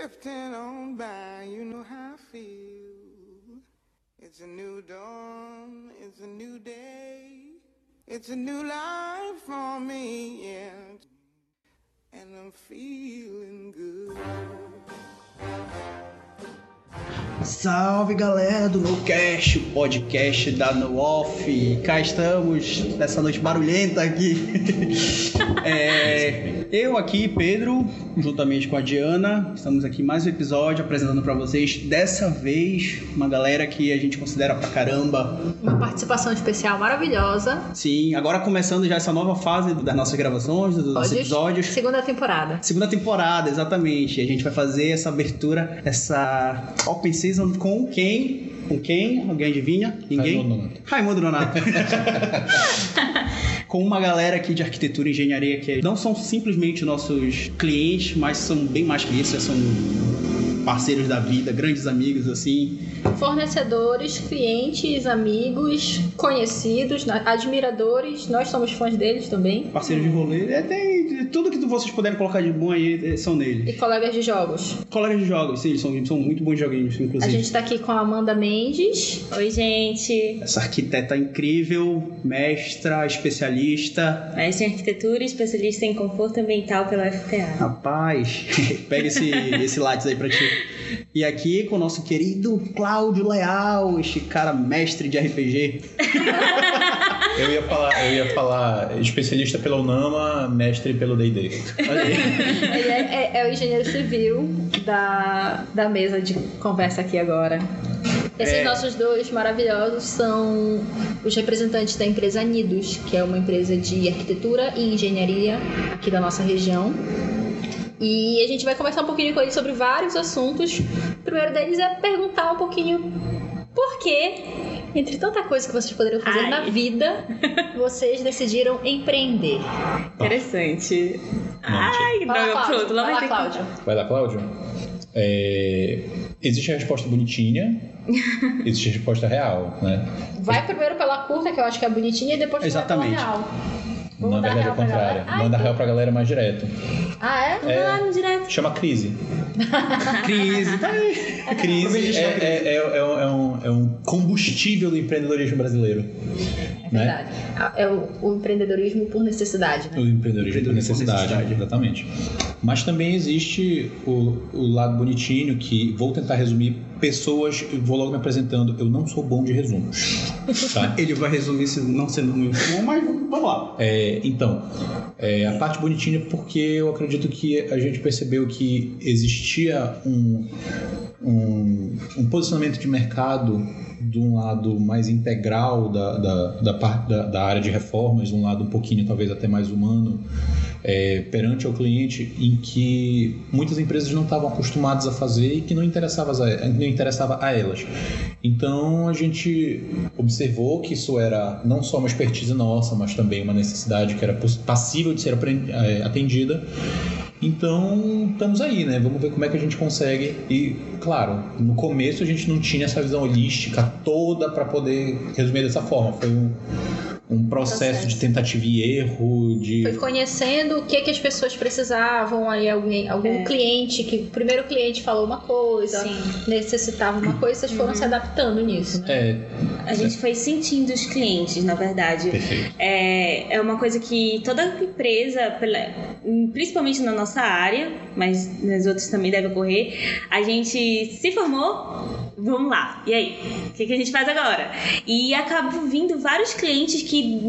drifting on by, you know how I feel. It's a new dawn, it's a new day, it's a new life for me, yeah. And I'm feeling good. Salve galera do NoCast, o podcast da No Off. Cá estamos nessa noite barulhenta aqui. É, eu aqui, Pedro, juntamente com a Diana, estamos aqui mais um episódio apresentando para vocês. Dessa vez, uma galera que a gente considera pra caramba. Uma participação especial maravilhosa. Sim, agora começando já essa nova fase das nossas gravações, dos nossos episódios. Segunda temporada. Segunda temporada, exatamente. E a gente vai fazer essa abertura, essa Open Season com quem? Com quem? Alguém adivinha? Ninguém? Raimundo Nonato. Raimundo Nonato. com uma galera aqui de arquitetura e engenharia que não são simplesmente nossos clientes, mas são bem mais que isso, são parceiros da vida, grandes amigos assim. Fornecedores, clientes, amigos, conhecidos, admiradores. Nós somos fãs deles também. Parceiros de rolê, é, tem tudo que vocês puderem colocar de bom aí é, são neles. E colegas de jogos. Colegas de jogos, sim, eles são, são muito bons joguinhos, A inclusive. gente tá aqui com a Amanda Mendes. Oi, gente. Essa arquiteta incrível, mestra, especialista. Mestre em arquitetura e especialista em conforto ambiental pela FPA. Rapaz, pega esse, esse lápis aí pra ti. E aqui com o nosso querido Cláudio Leal, este cara mestre de RPG. Eu ia falar, eu ia falar especialista pela UNAMA, mestre pelo D&D. Ele é, é- é o engenheiro civil da, da mesa de conversa aqui agora. Esses É. nossos dois maravilhosos são os representantes da empresa Nidos, que é uma empresa de arquitetura e engenharia aqui da nossa região. E a gente vai conversar um pouquinho com eles sobre vários assuntos. O primeiro deles é perguntar um pouquinho por que, entre tanta coisa que vocês poderiam fazer Ai. na vida, vocês decidiram empreender. Interessante. Não, Ai, Vai lá, droga, Cláudio. Vai lá, Cláudio. Vai lá, Cláudio. É, Existe a resposta bonitinha, existe a resposta real, né? Vai primeiro pela curta, que eu acho que é bonitinha, e depois Exatamente. pela real. Vamos Na verdade é o contrário. Ai, Manda real pra galera mais direto. Ah, é? que... Lá no direto. Chama crise. Crise, tá aí. Crise é, é- é- é um, é um- é um combustível do empreendedorismo brasileiro. É verdade. É o, o empreendedorismo por necessidade, né? O empreendedorismo por Empreendedorismo por necessidade, necessidade. exatamente. Mas também existe o, o lado bonitinho que vou tentar resumir pessoas, eu vou logo me apresentando. Eu não sou bom de resumos, tá? Ele vai resumir isso não sendo muito bom, mas vamos lá. É, então, é, a parte bonitinha é porque eu acredito que a gente percebeu que existia um, um, um posicionamento de mercado de um lado mais integral da, da, da, da, área de reformas, um lado um pouquinho talvez até mais humano, é, perante ao cliente, em que muitas empresas não estavam acostumadas a fazer e que não interessava não interessava a elas. Então a gente observou que isso era não só uma expertise nossa, mas também uma necessidade que era passível de ser eh, atendida. Então estamos aí, né? Vamos ver como é que a gente consegue. E claro, no começo a gente não tinha essa visão holística toda para poder resumir dessa forma. Foi um, um processo, Processo. de tentativa e erro, de Foi conhecendo o que, que as pessoas precisavam, aí alguém, algum É. cliente, que o primeiro cliente falou uma coisa, Sim. necessitava uma coisa, vocês foram se adaptando nisso, né? é, A gente foi sentindo os clientes, na verdade. perfeito. É, é uma coisa que toda empresa, pela- principalmente na nossa área, mas nas outras também deve ocorrer, a gente se formou, vamos lá, e aí? O que, que a gente faz agora? E acabam vindo vários clientes que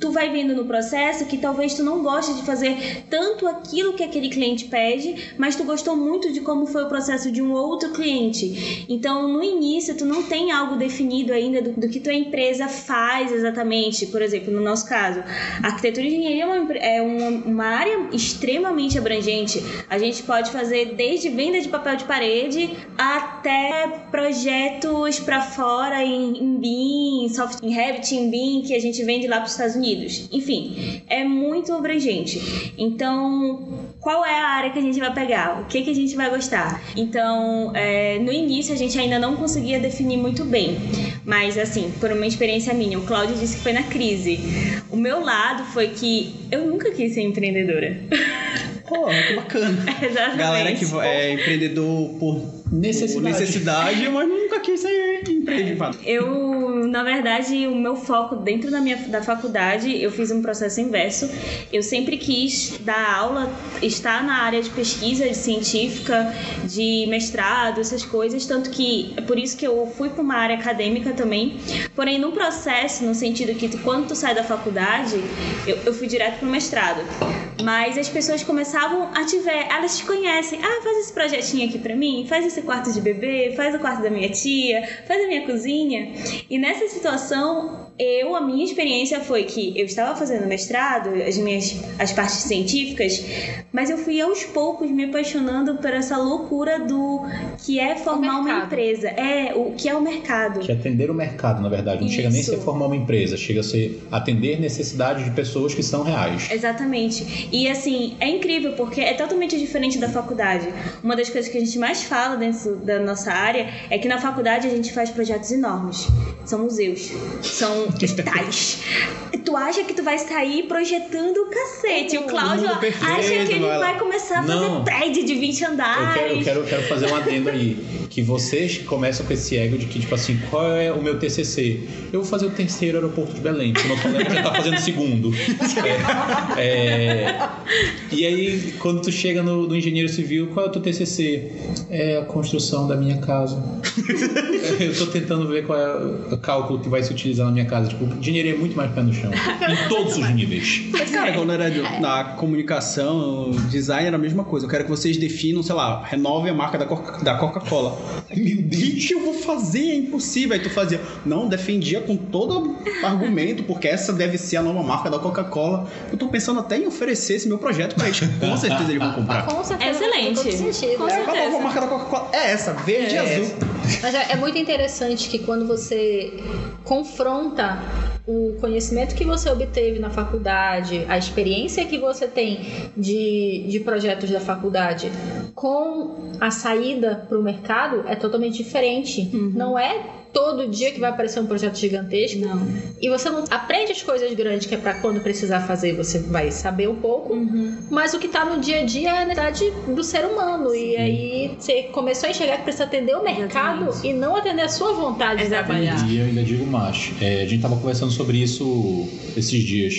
tu vai vendo no processo que talvez tu não goste de fazer tanto aquilo que aquele cliente pede, mas tu gostou muito de como foi o processo de um outro cliente. Então, no início, tu não tem algo definido ainda do, do que tua empresa faz exatamente. Por exemplo, no nosso caso, arquitetura e engenharia é uma, é uma, uma área extremamente abrangente. A gente pode fazer desde venda de papel de parede até projetos para fora em, em BIM, soft, em Revit, em BIM, que a gente vende lá para os Estados Unidos. Enfim, é muito abrangente. Então, qual é a área que a gente vai pegar? O que, que a gente vai gostar? Então, é, no início a gente ainda não conseguia definir muito bem. Mas, assim, por uma experiência minha, o Cláudio disse que foi na crise. O meu lado foi que eu nunca quis ser empreendedora. Pô, que bacana. Exatamente. Galera que é empreendedor por Necessidade. necessidade, mas nunca quis ser empreendedor. Eu, na verdade, o meu foco dentro da minha da faculdade, eu fiz um processo inverso. Eu sempre quis dar aula, estar na área de pesquisa de científica, de mestrado, essas coisas, tanto que é por isso que eu fui para uma área acadêmica também. Porém, no processo, no sentido que tu, quando tu sai da faculdade, eu, eu fui direto pro mestrado. Mas as pessoas começavam a te ver, elas te conhecem. Ah, faz esse projetinho aqui pra mim, faz esse quarto de bebê, faz o quarto da minha tia, faz a minha cozinha. E nessa situação, eu, a minha experiência foi que eu estava fazendo mestrado, as minhas as partes científicas, mas eu fui aos poucos me apaixonando por essa loucura do que é formar uma empresa. É, o que é o mercado. Que é atender o mercado, na verdade. Não chega nem a Isso. ser formar uma empresa, chega a ser atender necessidades de pessoas que são reais. Exatamente. E assim, é incrível porque é totalmente diferente da faculdade. Uma das coisas que a gente mais fala dentro da nossa área é que na faculdade a gente faz projetos enormes. São museus, são hospitais. tu acha que tu vai sair projetando o cacete. O Cláudio perfeito, acha que ele vai vai começar a fazer Não. prédio de 20 Eu andares. quero, eu quero, eu quero fazer um adendo aí. Que vocês começam com esse ego de que, tipo assim, qual é o meu TCC? Eu vou fazer o terceiro aeroporto de Belém, porque o meu colega já tá fazendo o segundo. É, é, e aí, quando tu chega no, no engenheiro civil, qual é o teu TCC? É construção da minha casa. Eu tô tentando ver qual é o cálculo que vai se utilizar na minha casa. Tipo, engenharia é muito mais pé no chão. Em todos os níveis. Mas, cara, quando era de- na comunicação, design era a mesma coisa. Eu quero que vocês definam, sei lá, renovem a marca da Coca- da Coca-Cola. Meu Deus, o que eu vou fazer? É impossível. Aí tu fazia. Não, defendia com todo argumento, porque essa deve ser a nova marca da Coca-Cola. Eu tô pensando até em oferecer esse meu projeto pra eles. Com certeza eles vão comprar. Com certeza. Excelente. faz todo sentido. Com É, qual a nova certeza. marca da Coca-Cola? É essa, verde e É azul. Mas é, é muito interessante que quando você confronta o conhecimento que você obteve na faculdade, a experiência que você tem de, de projetos da faculdade com a saída para o mercado, é totalmente diferente. Não é todo dia que vai aparecer um projeto gigantesco Não. e você não aprende as coisas grandes que é para quando precisar fazer você vai saber um pouco Uhum. mas o que tá no dia a dia é a necessidade do ser humano. E aí você começou a enxergar que precisa atender o mercado Exatamente. e não atender a sua vontade de Exatamente. trabalhar. E eu ainda digo mais. É, a gente estava conversando sobre isso esses dias,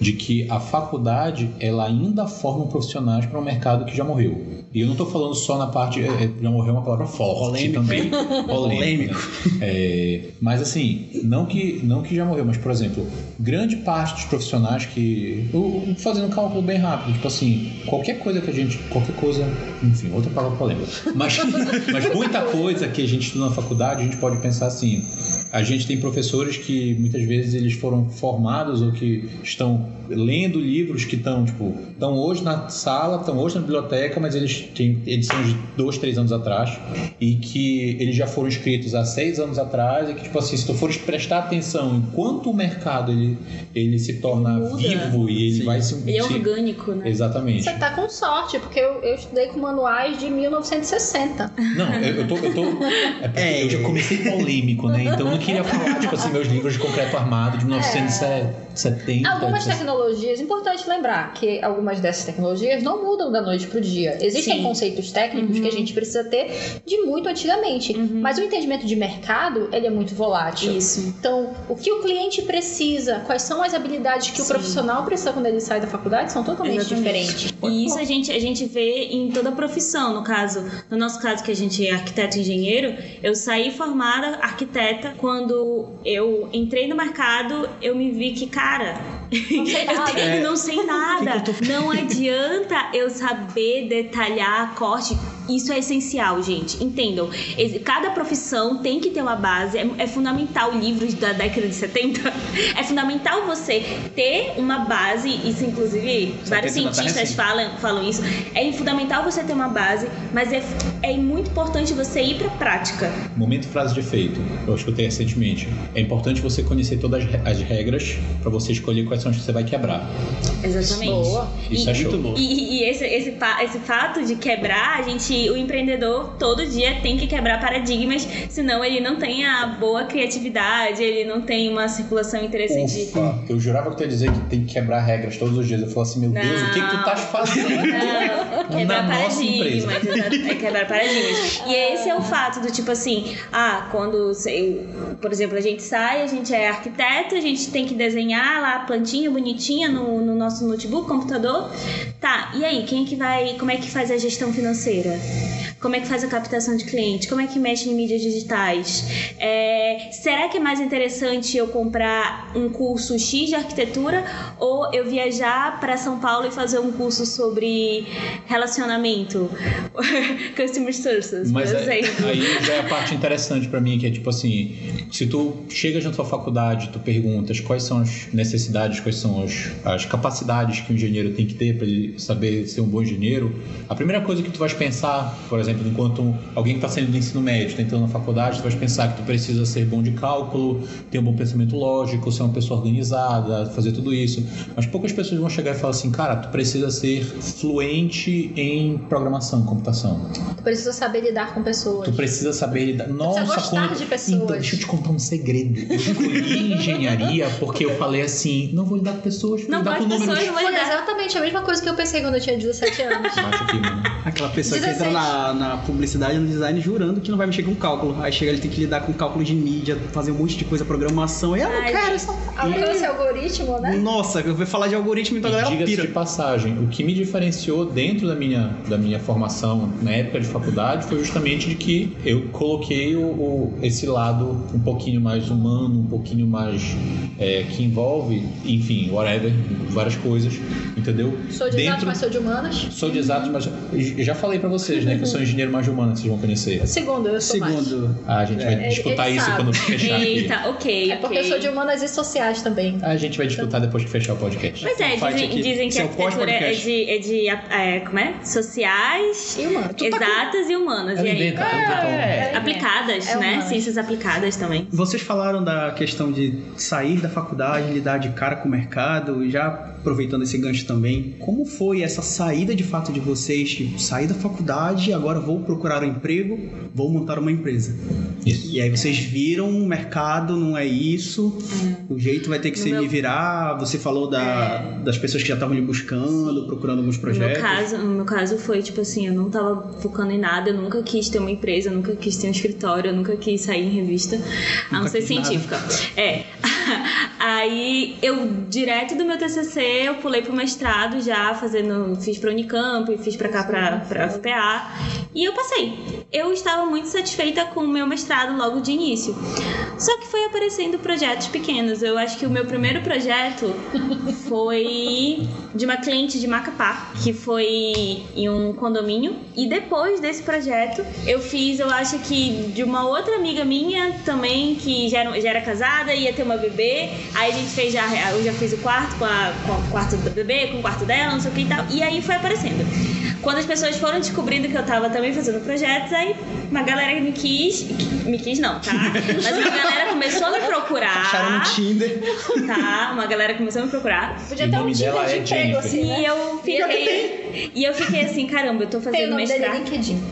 de que a faculdade ela ainda forma profissionais para um mercado que já morreu. E eu não estou falando só na parte. é, é, já morreu uma palavra forte Polêmico. também. Polêmico. É, mas assim, não que, não que já morreu, mas por exemplo, grande parte dos profissionais que. eu- Fazendo um cálculo bem rápido, tipo assim, qualquer coisa que a gente. Qualquer coisa. Enfim, outra palavra polêmica. Mas, mas muita coisa que a gente estuda na faculdade, a gente pode pensar assim. A gente tem professores que muitas vezes eles foram formados ou que estão lendo livros que estão, tipo, estão hoje na sala, estão hoje na biblioteca, mas eles têm edições de dois, três anos atrás e que eles já foram escritos há seis anos atrás e que, tipo assim, se tu fores prestar atenção enquanto o mercado ele, ele se torna Muda. vivo e ele Sim. vai se... E é orgânico, né? Exatamente. Você tá com sorte, porque eu, eu estudei com manuais de 1960. Não, eu, eu tô. Eu, tô é porque É, eu já comecei polêmico, né? Então eu não queria falar, tipo assim, meus livros de concreto armado de 1970. Algumas etc. tecnologias, importante lembrar que algumas dessas tecnologias não mudam da noite pro dia. Existem Conceitos técnicos Uhum. que a gente precisa ter de muito antigamente. Uhum. Mas o entendimento de mercado, ele é muito volátil. Isso. Então, o que o cliente precisa, quais são as habilidades que o Sim. profissional precisa quando ele sai da faculdade são totalmente Exatamente. diferentes. E isso a gente, a gente vê em toda a profissão. No caso, no nosso caso, que a gente é arquiteto e engenheiro, eu saí formada arquiteta. Quando eu entrei no mercado, eu me vi que, cara, Não sei eu, nada. eu não sei nada. Não adianta eu saber detalhar corte. Isso é essencial, gente. Entendam. Cada profissão tem que ter uma base. É, é fundamental livros da década de 70. É fundamental você ter uma base. Isso, inclusive, vários 70 cientistas falam, falam isso. É fundamental você ter uma base, mas é, é muito importante você ir pra prática. Momento frase de efeito. Eu escutei recentemente. É importante você conhecer todas as re- as regras para você escolher quais são as que você vai quebrar. Exatamente. Boa. Isso E- é show. Muito bom. E, e esse, esse, esse fato de quebrar, a gente que o empreendedor todo dia tem que quebrar paradigmas, senão ele não tem a boa criatividade, ele não tem uma circulação interessante. Ufa, eu jurava que tu ia dizer que tem que quebrar regras todos os dias. Eu falei assim, meu Deus, o que, que tu estás fazendo? Não, quebrar paradigmas, é quebrar paradigmas. E esse é o fato do tipo assim, ah, quando, sei, por exemplo, a gente sai, a gente é arquiteto, a gente tem que desenhar lá a plantinha bonitinha no, no nosso notebook, computador. Tá, e aí, quem é que vai, como é que faz a gestão financeira? Como é que faz a captação de cliente? Como é que mexe em mídias digitais? É, será que é mais interessante eu comprar um curso X de arquitetura ou eu viajar para São Paulo e fazer um curso sobre relacionamento? Customer Sources, Mas por é- exemplo. aí já é a parte interessante pra mim, que é tipo assim, se tu chegas na tua faculdade, tu perguntas quais são as necessidades, quais são as, as capacidades que o engenheiro tem que ter pra ele saber ser um bom engenheiro, a primeira coisa que tu vais pensar, por exemplo, enquanto alguém que está saindo do ensino médio, está entrando na faculdade, tu vais pensar que tu precisa ser bom de cálculo, ter um bom pensamento lógico, ser uma pessoa organizada, fazer tudo isso. Mas poucas pessoas vão chegar e falar assim, cara, tu precisa ser fluente em programação, computação. Tu precisa saber lidar com pessoas. Tu precisa saber lidar. Nossa, gostar quando- de pessoas. Então, deixa eu te contar um segredo. Eu escolhi engenharia porque eu falei assim: não vou lidar com pessoas, vou Não lidar gosto com de números. pessoas, não vou Foi lidar. exatamente a mesma coisa que eu pensei quando eu tinha 17 anos. Baixa aqui, mano. Aquela pessoa que 16. Entra na, na publicidade, no design, jurando que não vai mexer com cálculo. Aí chega, ele tem que lidar com cálculo de mídia, fazer um monte de coisa, programação. E eu não Ai, quero gente. essa Alcance algoritmo, né? Nossa, eu vou falar de algoritmo, então a E galera diga-se de pira. passagem, o que me diferenciou dentro da minha, da minha formação na época de faculdade foi justamente de que eu coloquei o, o- esse lado um pouquinho mais humano, um pouquinho mais é, que envolve, enfim, whatever, várias coisas, entendeu? Sou de exato, mas sou de humanas. Sou de exatos, mas eu já falei pra vocês, né, que eu sou engenheiro mais humano, que vocês vão conhecer. Segundo, eu sou mais. Segundo, Ah, a gente vai É, disputar ele isso sabe. quando fechar aqui. Eita, ok. É porque ok. eu sou de humanas e sociais também. A gente vai disputar depois que fechar o podcast. Pois é, Fight dizem, dizem que Seu a arquitetura é de, é de é, como é? Sociais, E humanas. Tu tá com- exatas e humanas. Ela e aí? inventa, então. É, Aplicadas, É né? Ciências aplicadas também. Vocês falaram da questão de sair da faculdade, lidar de cara com o mercado, e já aproveitando esse gancho também, como foi essa saída de fato de vocês? Tipo, sair da faculdade, agora vou procurar um emprego, vou montar uma empresa. Isso. E aí vocês viram o mercado, não é isso, o jeito vai ter que No ser meu- me virar. Você falou da, das pessoas que já estavam lhe buscando, procurando alguns No meu, projetos. caso, no meu caso foi tipo assim, eu não tava focando em nada, eu nunca quis ter uma empresa, eu nunca quis ter um escritório, eu nunca quis sair em revista, a não Nunca ser quis nada. científica. É. Aí eu, direto do meu TCC, eu pulei pro mestrado já, fazendo, fiz pra Unicamp, fiz pra cá pra, pra FPA, e eu passei. Eu estava muito satisfeita com o meu mestrado logo de início. Só que foi aparecendo projetos pequenos. Eu acho que o meu primeiro projeto foi de uma cliente de Macapá, que foi em um condomínio. E depois desse projeto, eu fiz, eu acho que de uma outra amiga minha também, que já era, já era casada, ia ter uma bebê. Aí a gente fez já, eu já fiz o quarto com, a, com o quarto da bebê, com o quarto dela, não sei o que e tal. E aí foi aparecendo. Quando as pessoas foram descobrindo que eu tava também fazendo projetos, aí uma galera me quis. Me quis não, tá? Mas uma galera começou a me procurar. Acharam no Tinder. Tá? Uma galera começou a me procurar. Podia ter um Tinder de é emprego Jennifer. assim, né? E eu fiquei. E eu fiquei assim, caramba, eu tô Tem o fazendo nome dele no mestrado. LinkedIn.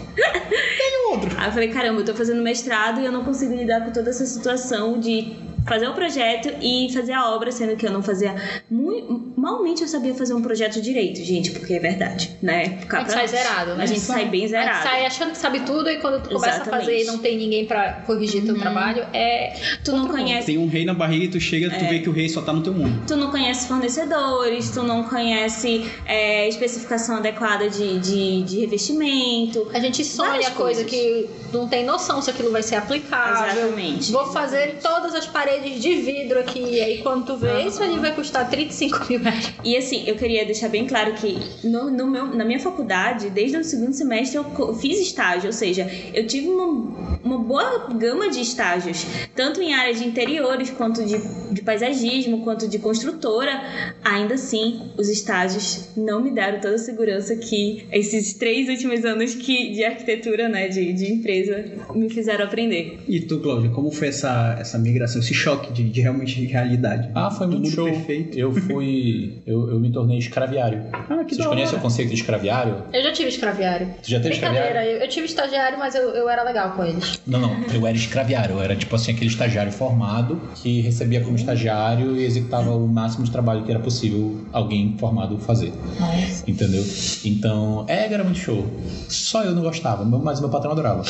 Aí eu falei, caramba, eu tô fazendo mestrado e eu não consigo lidar com toda essa situação de fazer o projeto e fazer a obra, sendo que eu não fazia muito. Malmente eu sabia fazer um projeto direito, gente, porque é verdade, né? A gente sai zerado, né? A gente sai bem A gente zerado. sai achando que sabe tudo e quando tu começa Exatamente. a fazer e não tem ninguém pra corrigir teu trabalho, é. Tu não outro mundo. conhece Tem um rei na barriga e tu chega, tu É. vê que o rei só tá no teu mundo. Tu não conhece fornecedores, tu não conhece é, especificação adequada de, de, de revestimento. A gente sonha coisa coisas. que não tem noção se aquilo vai ser aplicável. Exatamente. Vou fazer todas as paredes de vidro aqui. E aí quando tu vê, isso ali vai custar 35 mil reais. E assim, eu queria deixar bem claro que no, no meu, na minha faculdade, desde o segundo semestre, eu fiz estágio, ou seja, eu tive uma, uma boa gama de estágios, tanto em áreas de interiores quanto de de paisagismo quanto de construtora, ainda assim os estágios não me deram toda a segurança que esses três últimos anos que de arquitetura, né, de, de empresa, me fizeram aprender. E tu, Cláudia, como foi essa, essa migração, esse choque de, de realmente realidade? Ah, foi muito show. perfeito. Eu fui. Eu, eu me tornei escraviário. Ah, que Vocês conhecem o conceito de escraviário? Eu já tive escraviário. Tu já teve escraviário? eu, eu tive estagiário, mas eu, eu era legal com eles. Não, não. Eu era escraviário. Eu era tipo assim, aquele estagiário formado que recebia como estagiário e executava o máximo de trabalho que era possível alguém formado fazer. Nossa. Entendeu? Então, é, era muito show. Só eu não gostava, mas meu patrão adorava.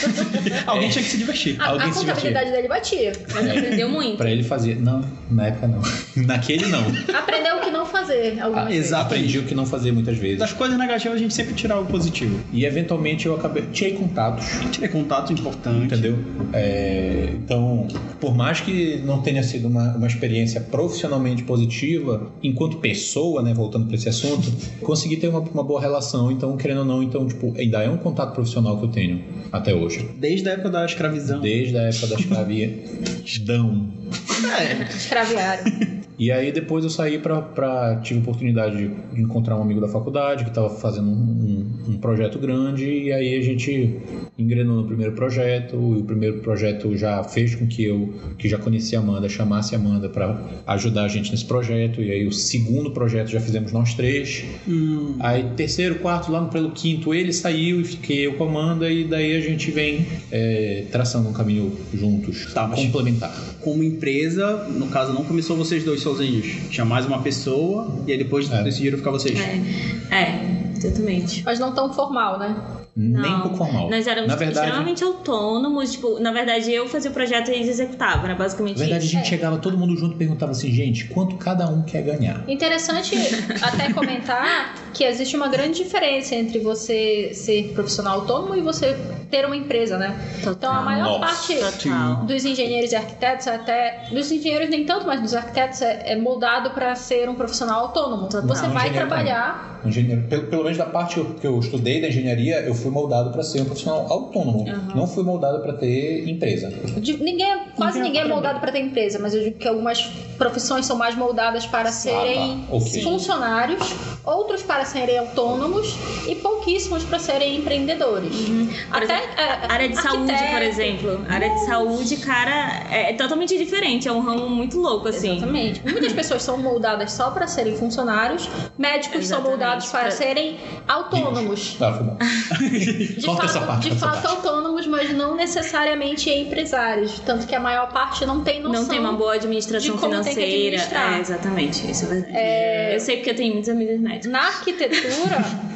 Alguém tinha que se divertir. A, Alguém a se contabilidade dele batia. Mas aprendeu muito. Pra ele fazia. Não, na época não. Naquele não. Aprendeu o que não fazer algumas Ah, vezes. exato. Aprendi o que não fazer muitas vezes. Das coisas negativas a gente sempre tira o positivo. E eventualmente eu acabei. Tirei contatos. Tirei contato importante. Entendeu? É, então, por mais que não tenha sido uma, uma experiência profissionalmente positiva, enquanto pessoa, né, voltando para esse assunto, consegui ter uma, uma boa relação. Então, querendo ou não, então, tipo, ainda é um contato profissional que eu tenho até hoje. Desde a época da escravidão. Desde a época da escravidão. É. E aí depois eu saí pra, pra tive a oportunidade de, de encontrar um amigo da faculdade que estava fazendo um, um- um projeto grande e aí a gente engrenou no primeiro projeto e o primeiro projeto já fez com que eu, que já conhecia a Amanda, chamasse a Amanda para ajudar a gente nesse projeto e aí o segundo projeto já fizemos nós três. hum, Aí terceiro, quarto, lá no pelo quinto ele saiu e fiquei eu com a Amanda e daí a gente vem é, traçando um caminho juntos, Tá, complementar. como empresa, no caso, não começou vocês dois sozinhos. Tinha mais uma pessoa e aí depois É. decidiram ficar vocês. É, é, exatamente. Mas não tão formal, né? Nem Não. um pouco formal. Nós éramos Na verdade, extremamente autônomos. Tipo, na verdade, eu fazia o projeto e eles executavam, né? Basicamente Na verdade, a isso. gente chegava todo mundo junto e perguntava assim, gente, quanto cada um quer ganhar? Interessante até comentar que existe uma grande diferença entre você ser profissional autônomo e você ter uma empresa, né? Total. Então a maior Nossa. parte Total. dos engenheiros e arquitetos até dos engenheiros nem tanto, mas dos arquitetos é, é moldado para ser um profissional autônomo. Total. Você vai trabalhar. Engenheiro, pelo, pelo menos da parte que eu, que eu estudei da engenharia, eu fui moldado para ser um profissional autônomo. Aham. Não fui moldado para ter empresa. de- ninguém, quase Ninguém ninguém é moldado para ter empresa, mas eu digo que algumas profissões são mais moldadas para serem tá. Ok. funcionários, outros para serem autônomos e pouquíssimos para serem empreendedores. Por Até exemplo, é, A área de saúde, por exemplo. A área de saúde, cara, é totalmente diferente. É um ramo muito louco, assim. Exatamente. Muitas pessoas são moldadas só para serem funcionários, médicos são Exatamente. moldados para serem autônomos. Ah, foi bom. De Corta fato, essa parte, de essa fato parte. autônomos, mas não necessariamente empresários. Tanto que a maior parte não tem noção. Não tem uma boa administração de como tem que financeira. É, exatamente. Isso é verdade. Eu sei porque eu tenho muitos amigos médicos. Na arquitetura,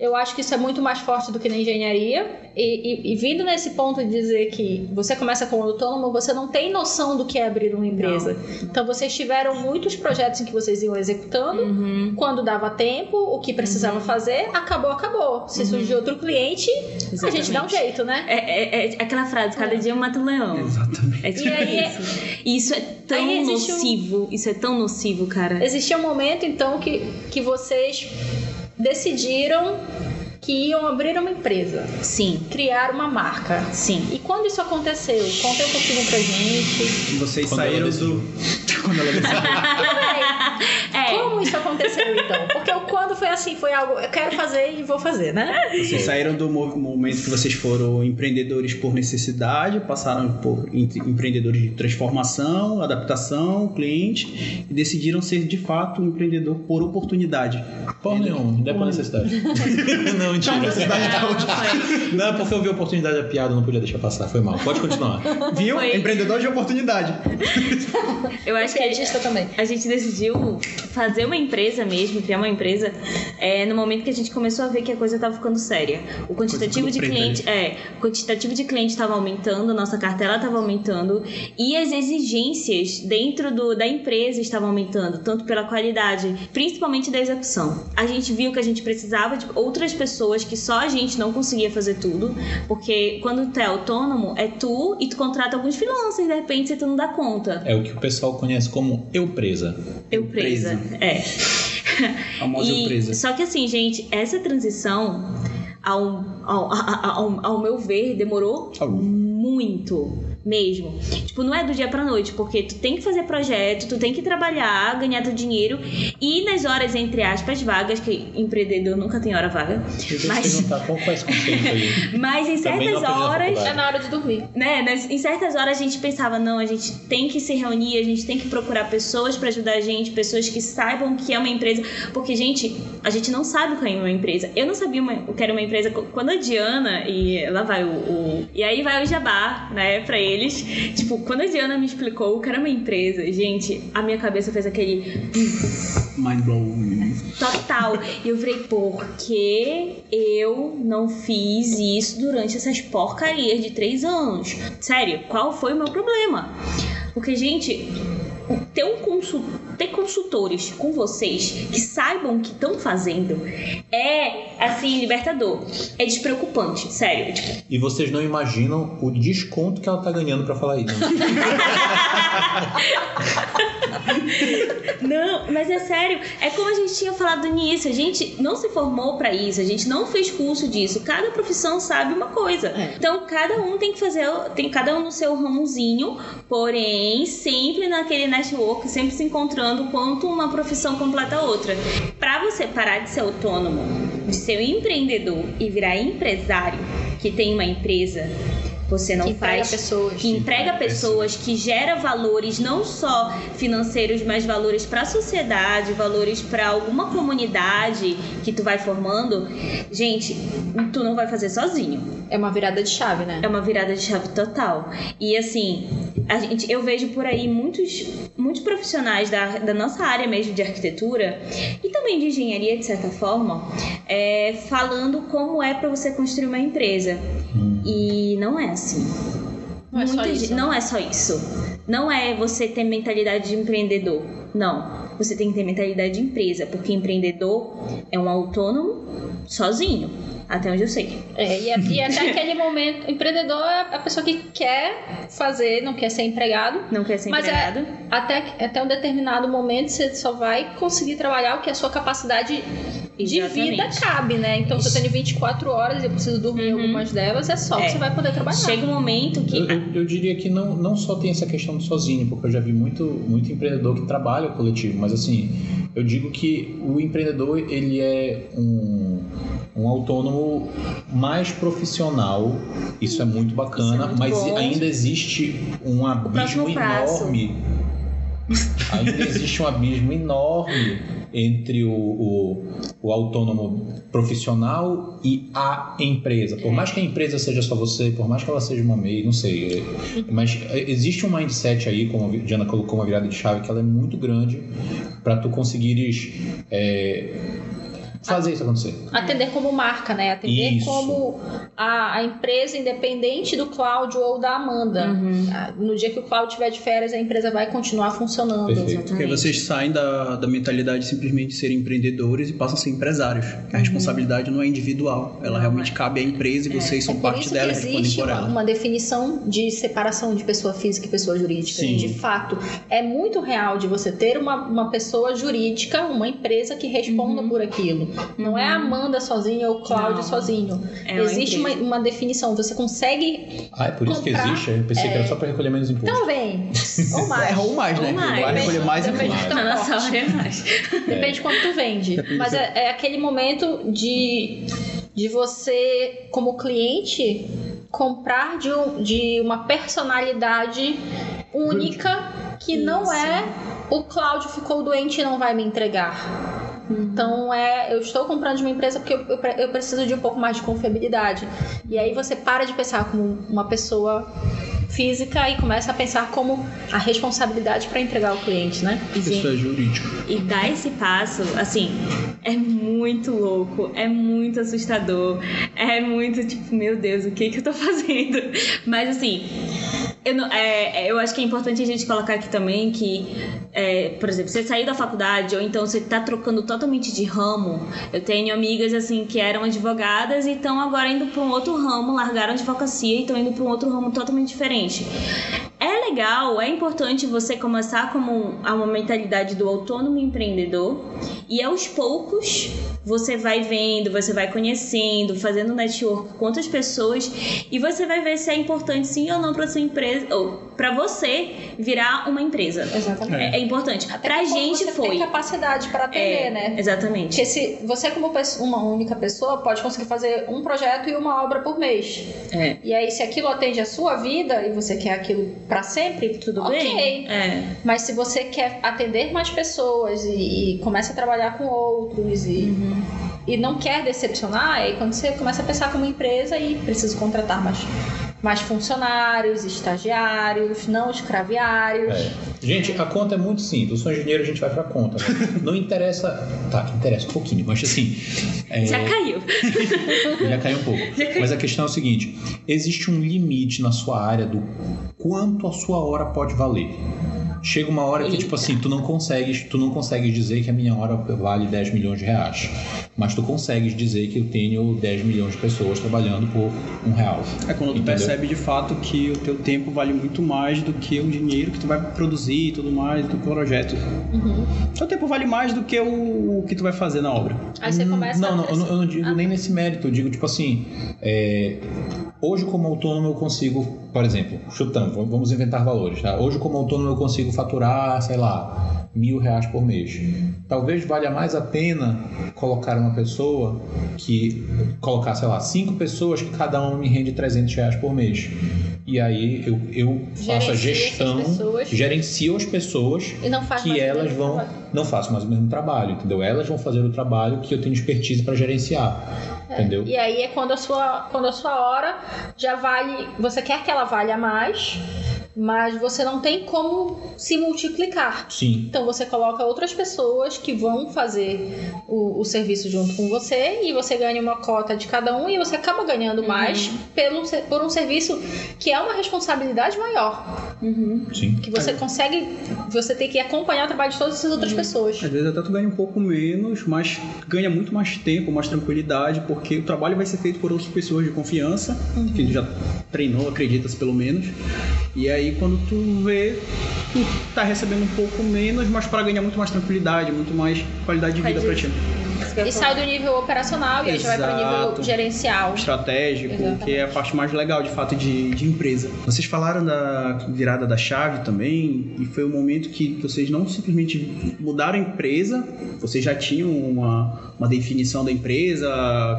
eu acho que isso é muito mais forte do que na engenharia. E, e- e vindo nesse ponto de dizer que você começa como autônomo, você não tem noção do que é abrir uma empresa. Então vocês tiveram muitos projetos em que vocês iam executando. Uhum. Quando dava tempo, o que precisava fazer, acabou, acabou. Se surgir outro cliente, a gente dá um Exatamente. jeito, né? É, é- é aquela frase, cada dia mata um leão. Exatamente. É tipo E aí- isso. E isso é tão aí existe um- nocivo. Isso é tão nocivo, cara. Existia um momento, então, que, que vocês decidiram que iam abrir uma empresa, Sim, criar uma marca. sim. E quando isso aconteceu? Conta um pouquinho pra gente. Vocês Quando saíram do. Quando ela decidiu. Como isso aconteceu, então? Porque o quando foi assim, foi algo, eu quero fazer e vou fazer, né? Vocês saíram do mo- momento que vocês foram empreendedores por necessidade, passaram por empreendedores de transformação, adaptação, cliente, e decidiram ser de fato um empreendedor por oportunidade. Porra nenhuma, não é por necessidade. não, mentira. Não, é porque eu vi a oportunidade da piada, não podia deixar passar. Foi mal. Pode continuar. Viu? Foi. Empreendedor de oportunidade. eu acho que Piadista também. a gente decidiu fazer uma empresa mesmo, criar uma empresa, é, no momento que a gente começou a ver que a coisa estava ficando séria. O quantitativo de cliente, é, o quantitativo de cliente estava aumentando, a nossa cartela estava aumentando e as exigências dentro do, da empresa estavam aumentando, tanto pela qualidade, principalmente da execução. A gente viu que a gente precisava de outras pessoas que só a gente não conseguia fazer tudo, porque quando tu é autônomo, é tu e tu contrata alguns freelancers, de repente você tu não dá conta. É o que o pessoal conhece como eu presa. Eu presa. É. Famosa E-. Só que assim, gente, essa transição, ao, ao, ao, ao, meu ver, demorou muito. Mesmo. Tipo, não é do dia pra noite, porque tu tem que fazer projeto, tu tem que trabalhar, ganhar teu dinheiro e nas horas, entre aspas, vagas, que empreendedor nunca tem hora vaga. Eu Mas- perguntar qual foi esse conceito aí. Mas em certas horas. É na hora de dormir. né, nas- em certas horas a gente pensava, não, a gente tem que se reunir, a gente tem que procurar pessoas pra ajudar a gente, pessoas que saibam que é uma empresa, porque gente, a gente não sabe o que é uma empresa. Eu não sabia uma- o que era uma empresa quando a Diana e lá vai o, o- e aí vai o jabá, né, pra eles. Tipo, quando a Diana me explicou o que era uma empresa, gente, a minha cabeça fez aquele Mind blown. Total. E eu falei, por que eu não fiz isso durante essas porcarias de três anos? Sério, qual foi o meu problema? Porque, gente, ter, um consul... ter consultores com vocês que saibam o que estão fazendo é, assim, libertador. É despreocupante, sério. Tipo, E vocês não imaginam o desconto que ela tá ganhando pra falar isso. Não, mas é sério. É como a gente tinha falado no início. A gente não se formou pra isso. A gente não fez curso disso. Cada profissão sabe uma coisa. É. Então, cada um tem que fazer... Tem cada um no seu ramozinho. Porém, sempre naquele network. Sempre se encontrando quanto uma profissão completa a outra. Pra você parar de ser autônomo, de ser um empreendedor e virar empresário que tem uma empresa... Você não que emprega faz pessoas. que emprega pessoas, que gera valores não só financeiros, mas valores para a sociedade, valores para alguma comunidade que tu vai formando, gente, tu não vai fazer sozinho. É uma virada de chave, né? É uma virada de chave total. E assim, a gente, eu vejo por aí muitos, muitos profissionais da, da nossa área mesmo de arquitetura e também de engenharia, de certa forma, é, falando como é para você construir uma empresa. E não é assim. Não é só isso, gente- né? não é só isso. Não é você ter mentalidade de empreendedor. Não. Você tem que ter mentalidade de empresa, porque empreendedor é um autônomo sozinho. Até onde eu sei. É, e, é- e até aquele momento, o empreendedor é a pessoa que quer fazer, não quer ser empregado. Não quer ser Mas é- empregado. Até, até um determinado momento você só vai conseguir trabalhar o que a sua capacidade de Exatamente. vida cabe, né? Então se eu tenho 24 horas e eu preciso dormir Uhum. algumas delas, é só É. que você vai poder trabalhar. Chega um momento que. Eu, eu- eu diria que não, não só tem essa questão do sozinho, porque eu já vi muito, muito empreendedor que trabalha o coletivo, mas assim, eu digo que o empreendedor ele é um, um autônomo mais profissional, isso é muito bacana, é muito mas bom. ainda existe um abismo enorme. Ainda existe um abismo enorme entre o, o, o autônomo profissional e a empresa. Por mais que a empresa seja só você, por mais que ela seja uma MEI, não sei. é- Mas existe um mindset aí, como a Diana colocou uma virada de chave, que ela é muito grande para tu conseguires é, fazer isso acontecer. Atender como marca, né? Atender Isso. como a, a empresa independente do Cláudio ou da Amanda. Uhum. Ah, No dia que o Cláudio estiver de férias, a empresa vai continuar funcionando. Perfeito. Porque vocês saem da, da mentalidade de simplesmente serem empreendedores e passam a ser empresários. A responsabilidade não é individual. Ela Não, realmente é. cabe à empresa e vocês É são por parte isso dela que respondem existe por uma, ela. uma definição de separação de pessoa física e pessoa jurídica. Sim. De fato, é muito real de você ter uma, uma pessoa jurídica, uma empresa que responda por aquilo. Não é a Amanda sozinha ou o Cláudio Não. sozinho. É uma existe uma, uma definição. Você consegue Ah, é por isso que existe? Eu pensei que era só para recolher menos imposto. também. ou mais. É, ou mais, né? Ou mais. Vai recolher mais e Depende mais. nossa transporte. hora é mais. Depende de quanto tu vende. Depende Mas é, é aquele momento de, de você, como cliente, comprar de, um- de uma personalidade única que não Isso. é o Cláudio ficou doente e não vai me entregar. Então é, eu estou comprando de uma empresa porque eu, eu eu preciso de um pouco mais de confiabilidade. E aí você para de pensar como uma pessoa física e começa a pensar como a responsabilidade para entregar ao cliente, né? Pessoa jurídica. E dar esse passo, assim, é muito louco, é muito assustador, é muito tipo, meu Deus, o que que eu tô fazendo? Mas assim, eu, não- é, é, eu acho que é importante a gente colocar aqui também que, é, por exemplo, você sair da faculdade ou então você tá trocando totalmente de ramo. Eu tenho amigas assim que eram advogadas e estão agora indo para um outro ramo, largaram a advocacia e estão indo para um outro ramo totalmente diferente. É legal, é importante você começar como a uma mentalidade do autônomo empreendedor e aos poucos você vai vendo, você vai conhecendo, fazendo network com outras pessoas e você vai ver se é importante sim ou não para sua empresa ou para você virar uma empresa. Exatamente. É, é importante. Até pra porque gente você foi. tem capacidade para atender, É, né? Exatamente. Porque se você, como uma única pessoa, pode conseguir fazer um projeto e uma obra por mês. É. E aí, se aquilo atende a sua vida e você quer aquilo para sempre, Tudo ok. bem? É. Mas se você quer atender mais pessoas e, e começa a trabalhar com outros e, e não quer decepcionar, aí quando você começa a pensar como empresa e precisa contratar mais, mais funcionários, estagiários, não escraviários. É. Gente, a conta é muito simples. Eu sou engenheiro, a gente vai pra conta. né? Não interessa. Tá, interessa um pouquinho, mas assim. é, Já caiu. Já caiu um pouco. Mas a questão é o seguinte: existe um limite na sua área do quanto a sua hora pode valer. Chega uma hora que, Eita. tipo assim, tu não consegues, tu não consegues dizer que a minha hora vale 10 milhões de reais. Mas tu consegues dizer que eu tenho 10 milhões de pessoas trabalhando por um real. É quando tu Entendeu? Percebe de fato que o teu tempo vale muito mais do que o dinheiro que tu vai produzir e tudo mais, do projeto. Uhum. Teu tempo vale mais do que o que tu vai fazer na obra. Aí você começa não, a não, eu não, eu não digo Ah. nem nesse mérito, eu digo tipo assim, é, hoje como autônomo eu consigo, por exemplo, chutando, vamos- inventar valores, tá? Hoje como autônomo eu consigo faturar, sei lá, mil reais por mês. Talvez valha mais a pena colocar uma pessoa que colocar, sei lá, cinco pessoas que cada uma me rende 300 reais por mês. E aí eu, eu faço a gestão, pessoas. gerencio as pessoas que elas vão trabalho. não faço mais o mesmo trabalho, entendeu? Elas vão fazer o trabalho que eu tenho expertise para gerenciar, entendeu? E aí é quando a sua, quando a sua hora já vale. Você quer que ela valha mais, mas você não tem como se multiplicar. Sim, Então você coloca outras pessoas que vão fazer o, o serviço junto com você e você ganha uma cota de cada um e você acaba ganhando mais pelo, por um serviço que é uma responsabilidade maior. Uhum. sim. Que você consegue. Você tem que acompanhar o trabalho de todas essas outras pessoas. Às vezes até tu ganha um pouco menos, mas ganha muito mais tempo, mais tranquilidade, porque o trabalho vai ser feito por outras pessoas de confiança, que tu já treinou, acredita-se pelo menos. E aí quando tu vê, tu tá recebendo um pouco menos, mas para ganhar muito mais tranquilidade, muito mais qualidade de vida pra ti. E sai do nível operacional e aí já vai para o nível Exato. gerencial. estratégico, Exatamente. que é a parte mais legal de fato de, de empresa. Vocês falaram da virada da chave também, e foi o momento que vocês não simplesmente mudaram a empresa, vocês já tinham uma, uma definição da empresa,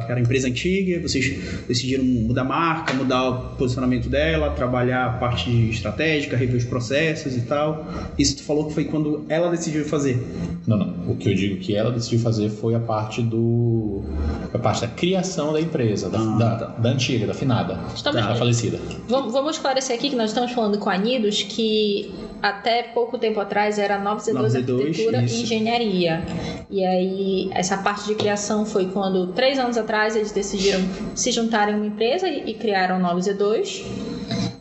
que era a empresa antiga, vocês decidiram mudar a marca, mudar o posicionamento dela, trabalhar a parte estratégica, rever os processos e tal. Isso tu falou que foi quando ela decidiu fazer. Não, não. O que eu digo que ela decidiu fazer foi a parte do. a parte da criação da empresa, da, Ah, da, tá. da antiga, da finada, Estamos- da falecida. Vamos, esclarecer aqui que nós estamos falando com a Nidos, que até pouco tempo atrás era 9Z2 9Z2, Arquitetura isso. e Engenharia. E aí, essa parte de criação foi quando, três anos atrás, eles decidiram se juntarem em uma empresa e, e criaram 9Z2.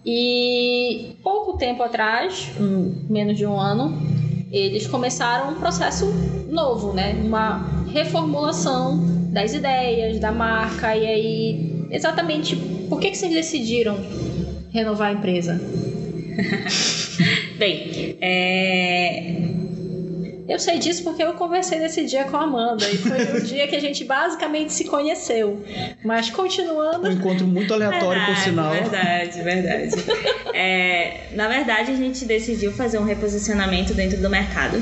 E pouco tempo atrás, um- menos de um ano, eles começaram um processo novo, né? Uma reformulação das ideias, da marca, e aí, exatamente por que, que vocês decidiram renovar a empresa? Bem, é, Eu sei disso porque eu conversei nesse dia com a Amanda e foi o dia que a gente basicamente se conheceu. Mas continuando, Um encontro muito aleatório, por Verdade, sinal. Verdade, verdade. É, na verdade, a gente decidiu fazer um reposicionamento dentro do mercado.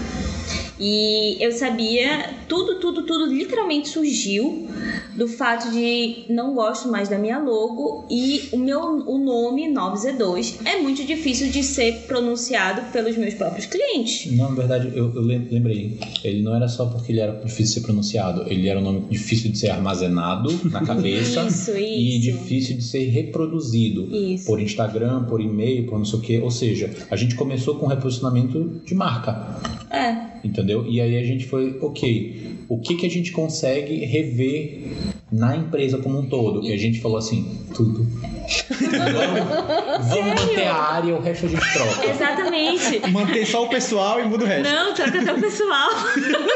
E eu sabia, tudo, tudo, tudo literalmente surgiu do fato de não gosto mais da minha logo e o meu o nome 9Z2 é muito difícil de ser pronunciado pelos meus próprios clientes. Não, na verdade, eu, eu lem- lembrei. Ele não era só porque ele era difícil de ser pronunciado, ele era um nome difícil de ser armazenado na cabeça Isso, e isso. difícil de ser reproduzido. Isso. Por Instagram, por e-mail, por não sei o quê. Ou seja, a gente começou com um reposicionamento de marca. É, Entendeu? E aí a gente foi, ok, o que, que a gente consegue rever na empresa como um todo? E a gente falou assim, tudo. vamos vamos manter a área, o resto a gente troca. exatamente. Mantém só o pessoal e muda o resto. Não, troca até o pessoal.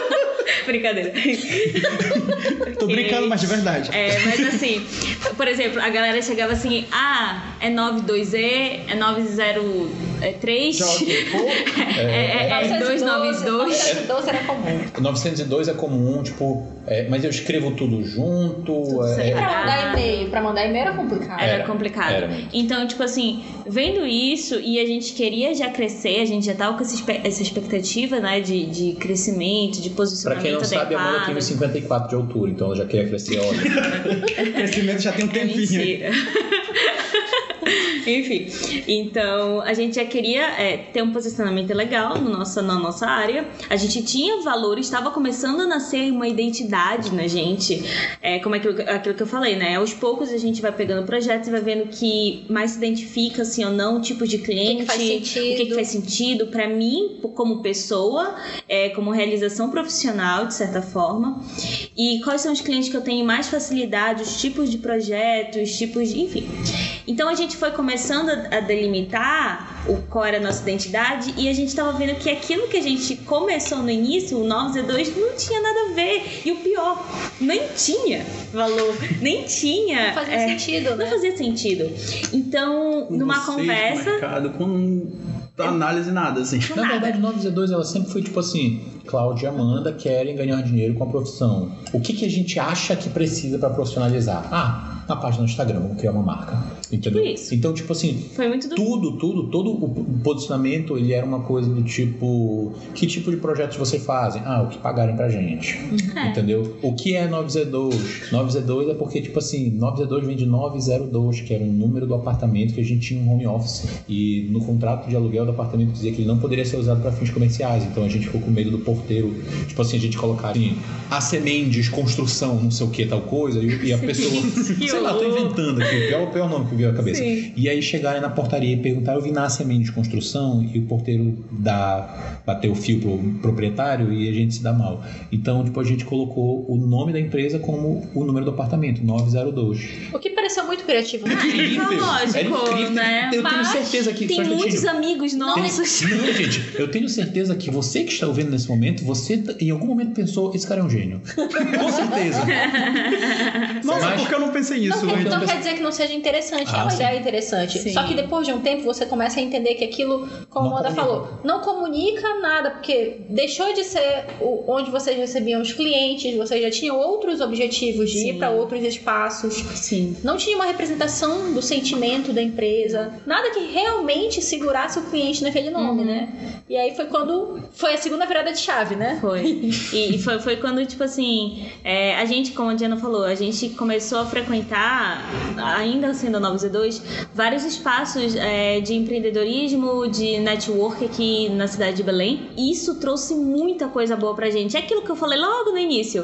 Brincadeira. Tô brincando, mas de verdade. É, mas assim, por exemplo, a galera chegava assim, ah, é 92E, é 903, é, é, é 292. 912 era comum. 902 é comum, tipo, é, mas eu escrevo tudo junto. é- E é- pra mandar e-mail? Pra mandar e-mail era complicado. Era, Era, complicado. era. Então, tipo assim, vendo isso e a gente queria já crescer, a gente já tava com essa, expectativa, né, de, de crescimento, de Pra posicionamento quem não sabe, a Amanda tem adequado. uns 54 de altura, então ela já queria crescer, olha. O crescimento já tem um É tempinho. mentira. Enfim, então a gente já queria é, ter um posicionamento legal no nossa, na nossa área. A gente tinha valor, estava começando a nascer uma identidade na gente. É, como aquilo, que- aquilo que eu falei, né? Aos poucos a gente vai pegando projetos e vai vendo que mais se identifica, assim ou não, tipos de cliente, que faz o que, sentido. que faz sentido para mim, como pessoa, é, como realização profissional, de certa forma. E quais são os clientes que eu tenho mais facilidade, os tipos de projetos, tipos de. enfim. Então a gente foi começando a, delimitar o, qual era a nossa identidade e a gente estava vendo que aquilo que a gente começou no início, o 9Z2, não tinha nada a ver. E o pior, nem tinha valor, nem tinha. Não fazia é, sentido, não né? fazia sentido. Então, Com numa vocês, conversa. mercado, com análise nada, assim. Na verdade, 9Z2 ela sempre foi tipo assim: Cláudia e Amanda querem ganhar dinheiro com a profissão. O que, que a gente acha que precisa pra profissionalizar? Ah, na página do Instagram, vamos criar uma marca. Entendeu? Tipo isso. Então, tipo assim, do. tudo, tudo, todo o posicionamento ele era uma coisa do tipo: que tipo de projetos vocês fazem? Ah, o que pagarem pra gente. É. Entendeu? O que é 9Z2? 9Z2 é porque, tipo assim, 9Z2 vem de 902, que era o número do apartamento que a gente tinha um home office. E no contrato de aluguel do apartamento dizia que ele não poderia ser usado para fins comerciais. Então a gente ficou com medo do porteiro, tipo assim, a gente colocar assim, AC Mendes, construção, não sei o que, tal coisa, e, a pessoa. Sei lá, tô inventando aqui, o pior, o pior nome que veio à cabeça. Sim. E aí chegarem na portaria e perguntaram, eu vi na AC Mendes construção, e o porteiro dá, bateu o fio pro proprietário e a gente se dá mal. Então, tipo, a gente colocou o nome da empresa como o número do apartamento, 902. O que pareceu muito criativo. né? Incrível! lógico, Era incrível. né? Eu tenho Mas certeza que. Tem muitos amigos nossos. Não, gente, eu tenho certeza que você que está ouvindo nesse momento, você em algum momento pensou, esse cara é um gênio. Com certeza. Nossa, Mas- por que eu não pensei nisso Não, antes? não quer dizer que não seja interessante, é Ah, uma sim. ideia interessante. Sim. Só que depois de um tempo você começa a entender que aquilo, como Não comunica. falou, não comunica nada, porque deixou de ser o- onde vocês recebiam os clientes, vocês já tinham outros objetivos de ir Sim. para outros espaços. Sim. Não tinha uma representação do sentimento da empresa, nada que realmente segurasse o cliente naquele nome, Uhum. né? E aí foi quando foi a segunda virada de chave, né? Foi. E foi, foi quando, tipo assim, é, a gente, como a Diana falou, a gente começou a frequentar, ainda sendo a 9Z2, vários espaços é, de empreendedorismo, de network aqui na cidade de Belém. Isso trouxe muita coisa boa pra gente. É aquilo que eu falei logo no início.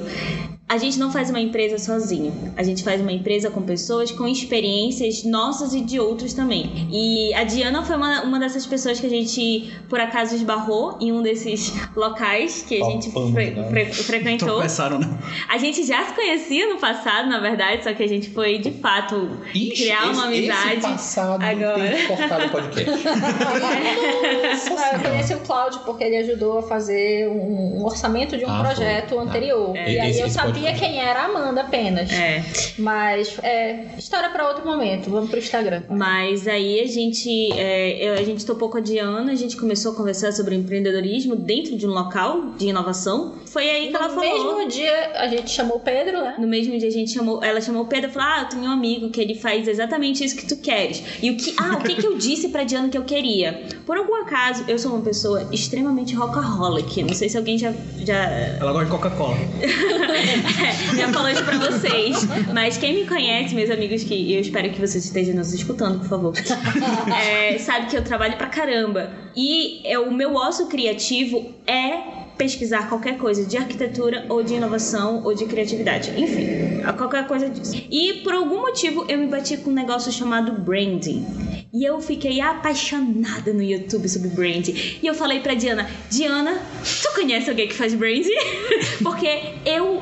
A gente não faz uma empresa sozinho. A gente faz uma empresa com pessoas com experiências nossas e de outros também. E a Diana foi uma, uma dessas pessoas que a gente, por acaso, esbarrou em um desses locais que a gente fre- né? fre- frequentou. Tropeçaram, né? A gente já se conhecia no passado, na verdade, só que a gente foi, de fato, Ixi, criar uma esse- amizade. Esse passado agora. tem que cortar do podcast. Ah, eu conheci o Cláudio porque ele ajudou a fazer um, orçamento de um Ah, projeto foi. anterior. É. E aí Esse- eu pode sabia quem era a Amanda apenas. É. Mas é história para outro momento. Vamos pro Instagram. Mas aí a gente, é, eu- a gente topou com a Diana, a gente começou a conversar sobre empreendedorismo dentro de um local de inovação. Foi aí que ela no falou. mesmo dia a gente chamou o Pedro, né? No mesmo dia a gente chamou, ela chamou o Pedro e falou: Ah, eu tenho um amigo que ele faz exatamente isso que tu queres. E o que, ah, o que, que eu disse pra Diana que eu queria? Por algum acaso, eu sou uma pessoa extremamente rockaholic. Não sei se alguém já, já, Ela gosta de Coca-Cola. já falou isso pra vocês. Mas quem me conhece, meus amigos, que eu espero que vocês estejam nos escutando, por favor, é, sabe que eu trabalho pra caramba. E é, o meu ócio criativo é pesquisar qualquer coisa de arquitetura ou de inovação ou de criatividade. Enfim, qualquer coisa disso. E por algum motivo eu me bati com um negócio chamado branding. E eu fiquei apaixonada no YouTube sobre branding. E eu falei pra Diana, Diana, tu conhece alguém que faz branding? Porque eu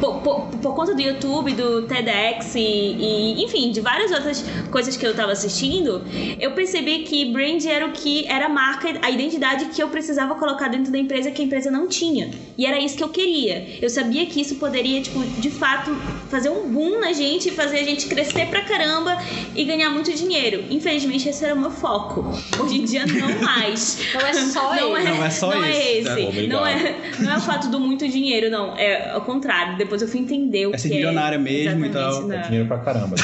por, por, por conta do YouTube, do TEDx e, e, enfim, de várias outras coisas que eu tava assistindo, eu percebi que brand era o que era a marca, a identidade que eu precisava colocar dentro da empresa que a empresa não tinha. E era isso que eu queria. Eu sabia que isso poderia, tipo, de fato, fazer um boom na gente, fazer a gente crescer pra caramba e ganhar muito dinheiro. Infelizmente, esse era o meu foco. Hoje em dia, não mais. Não é só não esse. É, Não é só não esse, É esse. né? Obrigado. Não, é, não é o fato do muito dinheiro, não. É ao contrário. Depois eu fui entender o É ser que milionária mesmo e tal. né? É dinheiro pra caramba.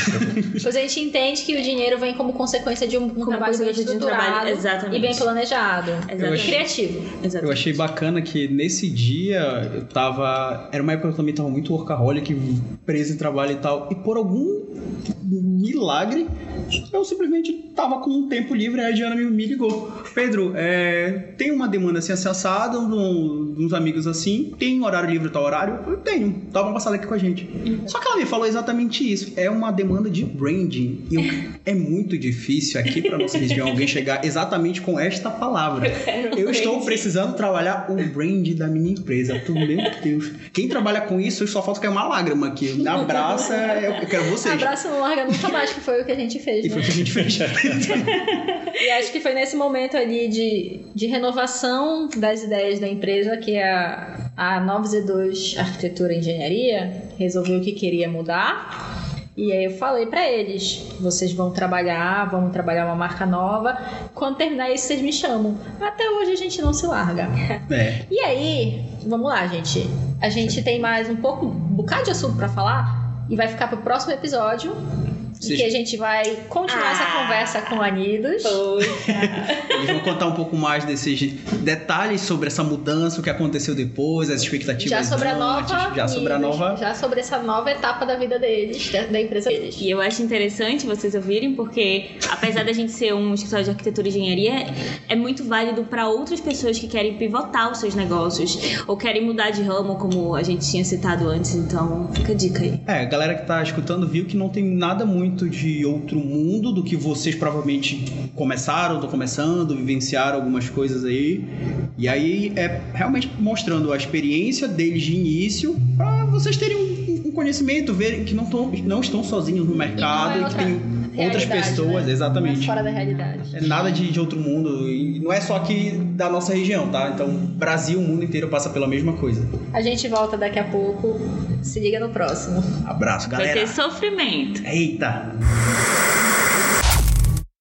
Depois a gente entende que o dinheiro vem como consequência de um, um Como trabalho bem de um estruturado trabalho- exatamente. e bem planejado. Exatamente. E criativo. Exatamente. Eu achei bacana que nesse dia eu tava. Era uma época que eu também tava muito workaholic, preso em trabalho e tal. E por algum milagre, eu simplesmente tava com um tempo livre. Aí a Diana me, me ligou: Pedro, é, tem uma demanda assim, de um- uns amigos assim. Tem horário livre tal horário? Eu tenho. Dá uma passada aqui com a gente. Só que ela me falou exatamente isso. É uma demanda de branding. E eu- é muito difícil aqui pra nossa região alguém chegar exatamente com esta palavra. Eu estou precisando trabalhar o brand da minha empresa. Tu, meu Deus. Quem trabalha com isso, só falta cair uma lágrima aqui. Me abraça, eu eu quero vocês. Abraço não larga nunca mais, que foi o que a gente fez, E foi né? o que a gente fez. E acho que foi nesse momento ali de, de renovação das ideias da empresa que a, a 9Z2 Arquitetura e Engenharia resolveu que queria mudar. E aí eu falei pra eles, vocês vão trabalhar, vamos trabalhar uma marca nova. Quando terminar isso, vocês me chamam. Até hoje a gente não se larga. É. E aí, vamos lá, gente. A gente tem mais um pouco, um bocado de assunto pra falar e vai ficar pro próximo episódio. Vocês- que a gente vai continuar essa Ah. conversa com a Nidos. Eles vão contar um pouco mais desses detalhes sobre essa mudança, o que aconteceu depois, as expectativas Já sobre a antes, nova. Já sobre a nova. Já sobre essa nova etapa da vida deles, da, da empresa deles. E eu acho interessante vocês ouvirem, porque apesar da gente ser um escritório de arquitetura e engenharia, é muito válido para outras pessoas que querem pivotar os seus negócios ou querem mudar de ramo, como a gente tinha citado antes. Então, fica a dica aí. É, a galera que tá escutando viu que não tem nada muito de outro mundo do que vocês provavelmente começaram, estão começando, vivenciaram algumas coisas aí. E aí é realmente mostrando a experiência deles de início pra vocês terem um conhecimento, verem que não, tão, não estão sozinhos no mercado é e, que tem outras pessoas, né? Não é exatamente. fora da realidade. É nada de, de outro mundo. E não é só aqui da nossa região, tá? Então, Brasil, o mundo inteiro passa pela mesma coisa. A gente volta daqui a pouco. Se liga no próximo. Abraço, Vai galera. ter sofrimento. Eita!